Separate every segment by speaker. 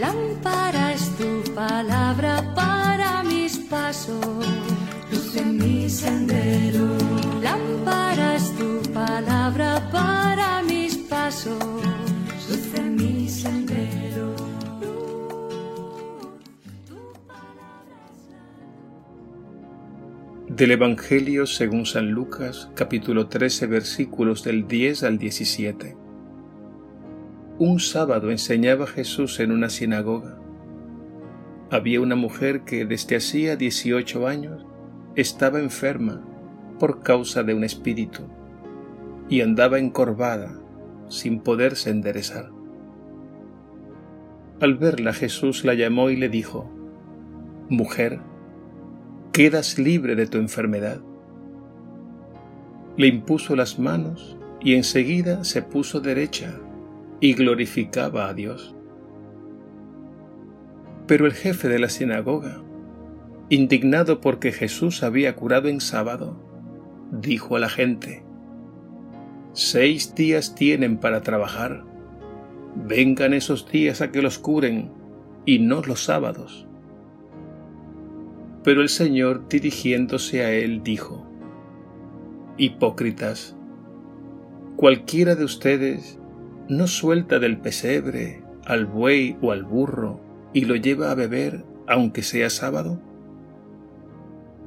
Speaker 1: Lámpara es tu palabra para mis pasos, luz en mi sendero. Lámpara es tu palabra para mis pasos, luz en mi sendero.
Speaker 2: Del Evangelio según San Lucas, capítulo 13, versículos del 10 al 17. Un sábado enseñaba Jesús en una sinagoga. Había una mujer que desde hacía 18 años estaba enferma por causa de un espíritu y andaba encorvada sin poderse enderezar. Al verla Jesús la llamó y le dijo, Mujer, quedas libre de tu enfermedad. Le impuso las manos y enseguida se puso derecha y glorificaba a Dios. Pero el jefe de la sinagoga, indignado porque Jesús había curado en sábado, dijo a la gente, Seis días tienen para trabajar. Vengan esos días a que los curen y no los sábados. Pero el Señor, dirigiéndose a él, dijo, Hipócritas, cualquiera de ustedes no suelta del pesebre al buey o al burro y lo lleva a beber aunque sea sábado?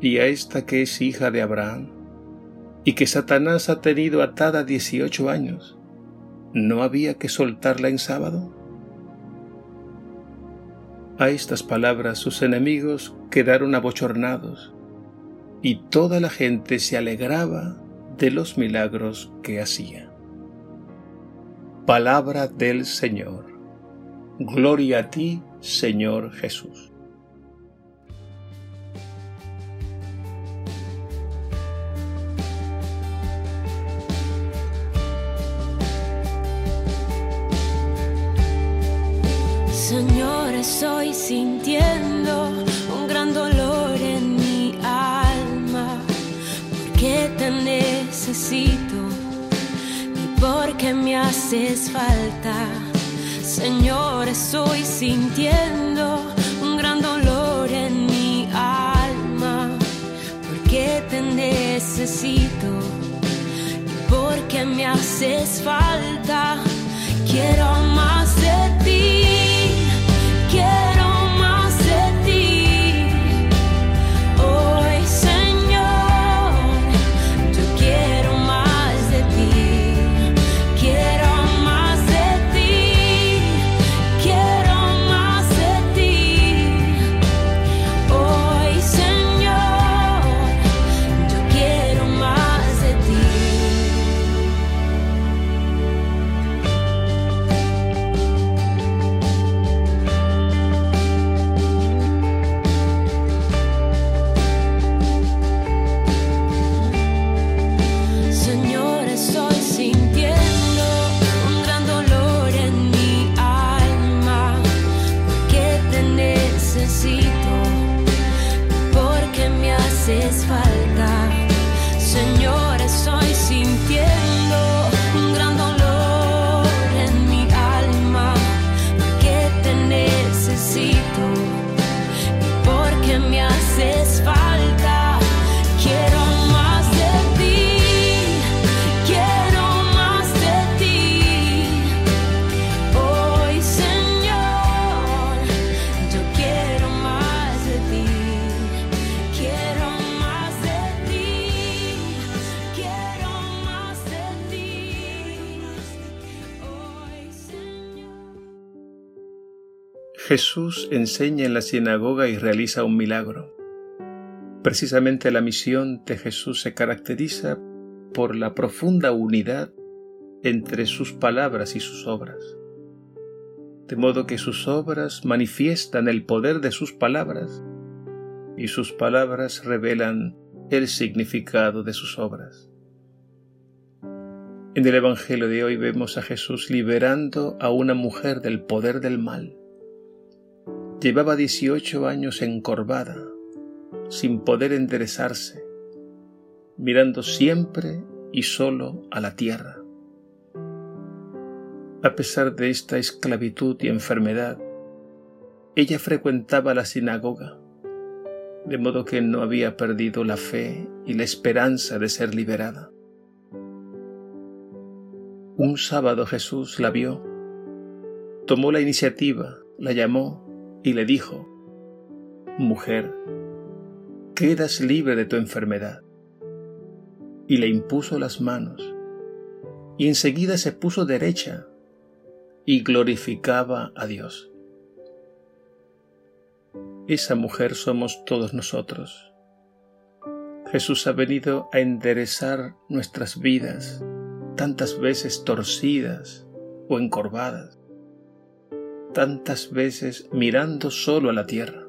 Speaker 2: Y a esta que es hija de Abraham y que Satanás ha tenido atada dieciocho años, ¿no había que soltarla en sábado? A estas palabras sus enemigos quedaron abochornados y toda la gente se alegraba de los milagros que hacía. Palabra del Señor. Gloria a ti, Señor Jesús.
Speaker 1: Señor, estoy sintiendo porque me haces falta. Señor, estoy sintiendo un gran dolor en mi alma, porque te necesito, porque me haces falta.
Speaker 2: Jesús enseña en la sinagoga y realiza un milagro. Precisamente la misión de Jesús se caracteriza por la profunda unidad entre sus palabras y sus obras. De modo que sus obras manifiestan el poder de sus palabras y sus palabras revelan el significado de sus obras. En el Evangelio de hoy vemos a Jesús liberando a una mujer del poder del mal Llevaba 18 años encorvada, sin poder enderezarse, mirando siempre y solo a la tierra. A pesar de esta esclavitud y enfermedad, ella frecuentaba la sinagoga, de modo que no había perdido la fe y la esperanza de ser liberada. Un sábado Jesús la vio, tomó la iniciativa, la llamó y le dijo, Mujer, quedas libre de tu enfermedad. Y le impuso las manos, y enseguida se puso derecha y glorificaba a Dios. Esa mujer somos todos nosotros. Jesús ha venido a enderezar nuestras vidas, tantas veces torcidas o encorvadas, tantas veces mirando solo a la tierra.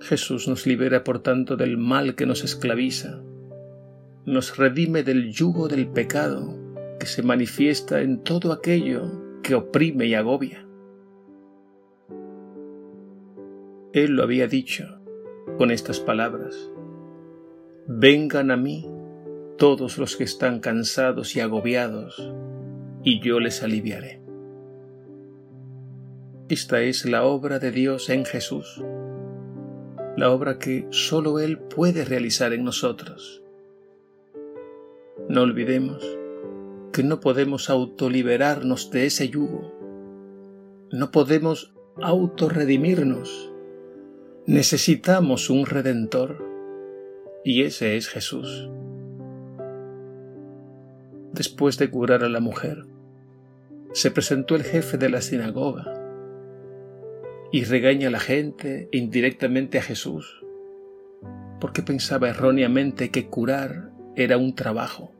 Speaker 2: Jesús nos libera por tanto del mal que nos esclaviza, nos redime del yugo del pecado que se manifiesta en todo aquello que oprime y agobia. Él lo había dicho con estas palabras. Vengan a mí todos los que están cansados y agobiados, y yo les aliviaré. Esta es la obra de Dios en Jesús la obra que sólo Él puede realizar en nosotros. No olvidemos que no podemos autoliberarnos de ese yugo, no podemos autorredimirnos, necesitamos un redentor y ese es Jesús. Después de curar a la mujer, se presentó el jefe de la sinagoga y regaña a la gente indirectamente a Jesús, porque pensaba erróneamente que curar era un trabajo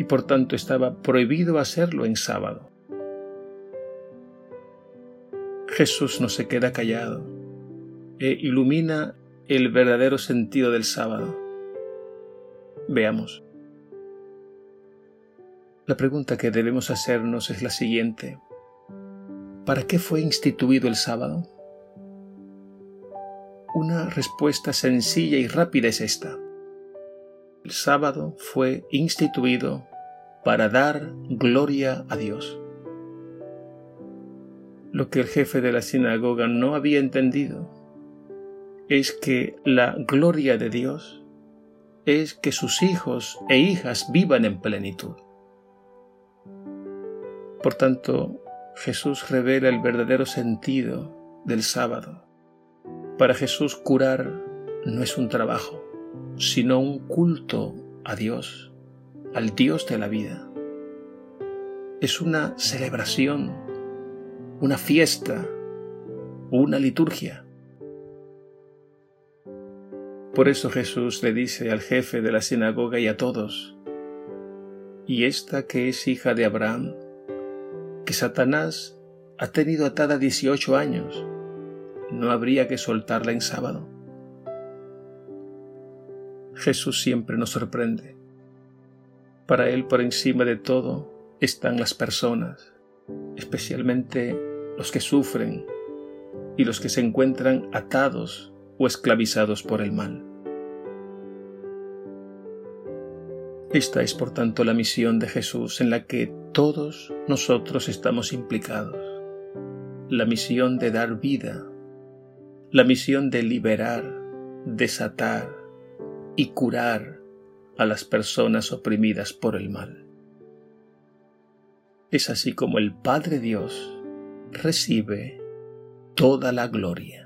Speaker 2: y por tanto estaba prohibido hacerlo en sábado. Jesús no se queda callado e ilumina el verdadero sentido del sábado. Veamos. La pregunta que debemos hacernos es la siguiente. ¿Para qué fue instituido el sábado? Una respuesta sencilla y rápida es esta. El sábado fue instituido para dar gloria a Dios. Lo que el jefe de la sinagoga no había entendido es que la gloria de Dios es que sus hijos e hijas vivan en plenitud. Por tanto, Jesús revela el verdadero sentido del sábado. Para Jesús curar no es un trabajo, sino un culto a Dios, al Dios de la vida. Es una celebración, una fiesta, una liturgia. Por eso Jesús le dice al jefe de la sinagoga y a todos, ¿y esta que es hija de Abraham? Que Satanás ha tenido atada 18 años, ¿no habría que soltarla en sábado? Jesús siempre nos sorprende. Para Él por encima de todo están las personas, especialmente los que sufren y los que se encuentran atados o esclavizados por el mal. Esta es por tanto la misión de Jesús en la que todos nosotros estamos implicados. La misión de dar vida, la misión de liberar, desatar y curar a las personas oprimidas por el mal. Es así como el Padre Dios recibe toda la gloria.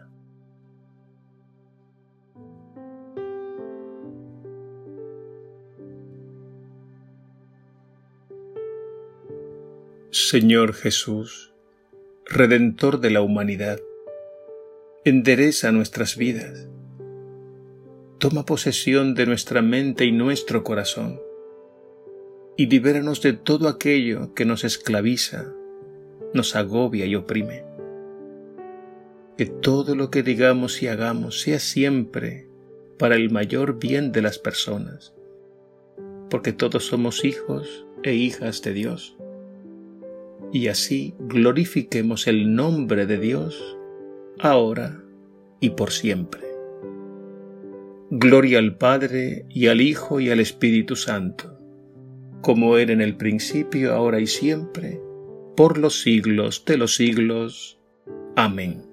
Speaker 2: Señor Jesús, Redentor de la humanidad, endereza nuestras vidas. Toma posesión de nuestra mente y nuestro corazón y libéranos de todo aquello que nos esclaviza, nos agobia y oprime. Que todo lo que digamos y hagamos sea siempre para el mayor bien de las personas, porque todos somos hijos e hijas de Dios y así glorifiquemos el nombre de Dios, ahora y por siempre. Gloria al Padre y al Hijo y al Espíritu Santo, como era en el principio, ahora y siempre, por los siglos de los siglos. Amén.